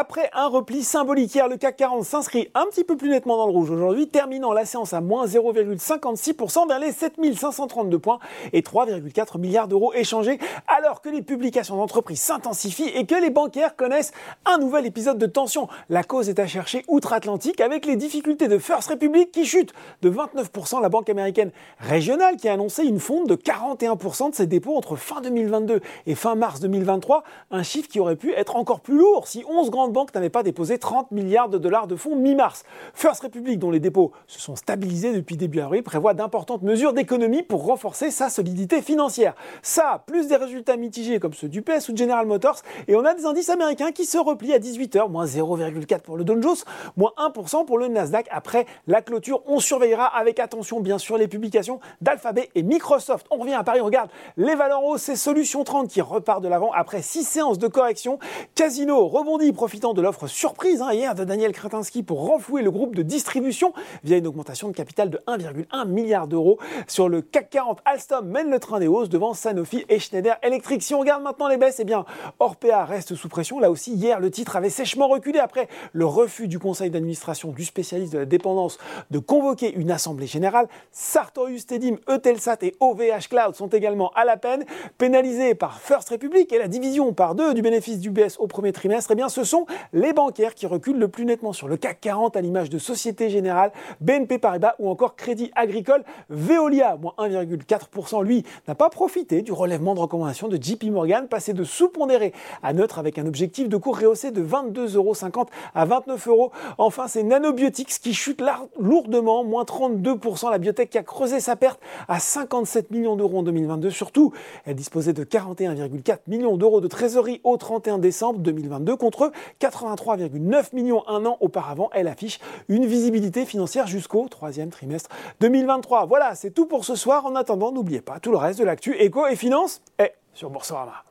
Après un repli symbolique hier, le CAC 40 s'inscrit un petit peu plus nettement dans le rouge aujourd'hui, terminant la séance à moins 0,56% vers les 7532 points et 3,4 milliards d'euros échangés, alors que les publications d'entreprises s'intensifient et que les bancaires connaissent un nouvel épisode de tension. La cause est à chercher outre-Atlantique avec les difficultés de First Republic qui chute de 29%, la banque américaine régionale qui a annoncé une fonte de 41% de ses dépôts entre fin 2022 et fin mars 2023, un chiffre qui aurait pu être encore plus lourd si 11 grandes banques n'avaient pas déposé 30 milliards de dollars de fonds mi-mars. First Republic, dont les dépôts se sont stabilisés depuis début avril, prévoit d'importantes mesures d'économie pour renforcer sa solidité financière. Ça, plus des résultats mitigés comme ceux du PS ou de General Motors, et on a des indices américains qui se replient à 18h, moins 0,4 pour le Dow Jones, moins 1% pour le Nasdaq. Après la clôture, on surveillera avec attention bien sûr les publications d'Alphabet et Microsoft. On revient à Paris, on regarde les valeurs hausses, c'est Solution 30 qui repart de l'avant après 6 séances de correction. Casino rebondit de l'offre surprise hein, hier de Daniel Kretinsky pour renflouer le groupe de distribution via une augmentation de capital de 1,1 milliard d'euros. Sur le CAC 40, Alstom mène le train des hausses devant Sanofi et Schneider Electric. Si on regarde maintenant les baisses, eh bien Orpea reste sous pression. Là aussi, hier, le titre avait sèchement reculé après le refus du conseil d'administration du spécialiste de la dépendance de convoquer une assemblée générale. Sartorius Tedim, Eutelsat et OVH Cloud sont également à la peine, pénalisés par First Republic et la division par deux du bénéfice du BS au premier trimestre. Eh bien, ce sont les bancaires qui reculent le plus nettement sur le CAC 40 à l'image de Société Générale, BNP Paribas ou encore Crédit Agricole. Veolia, moins 1,4%, lui, n'a pas profité du relèvement de recommandation de JP Morgan, passé de sous-pondéré à neutre avec un objectif de cours rehaussé de 22,50 euros à 29 euros. Enfin, c'est Nanobiotics qui chute lourdement, moins 32%. La biotech qui a creusé sa perte à 57 millions d'euros en 2022. Surtout, elle disposait de 41,4 millions d'euros de trésorerie au 31 décembre 2022 contre 83,9 millions un an auparavant. Elle affiche une visibilité financière jusqu'au troisième trimestre 2023. Voilà, c'est tout pour ce soir. En attendant, n'oubliez pas tout le reste de l'actu éco et finance est sur Boursorama.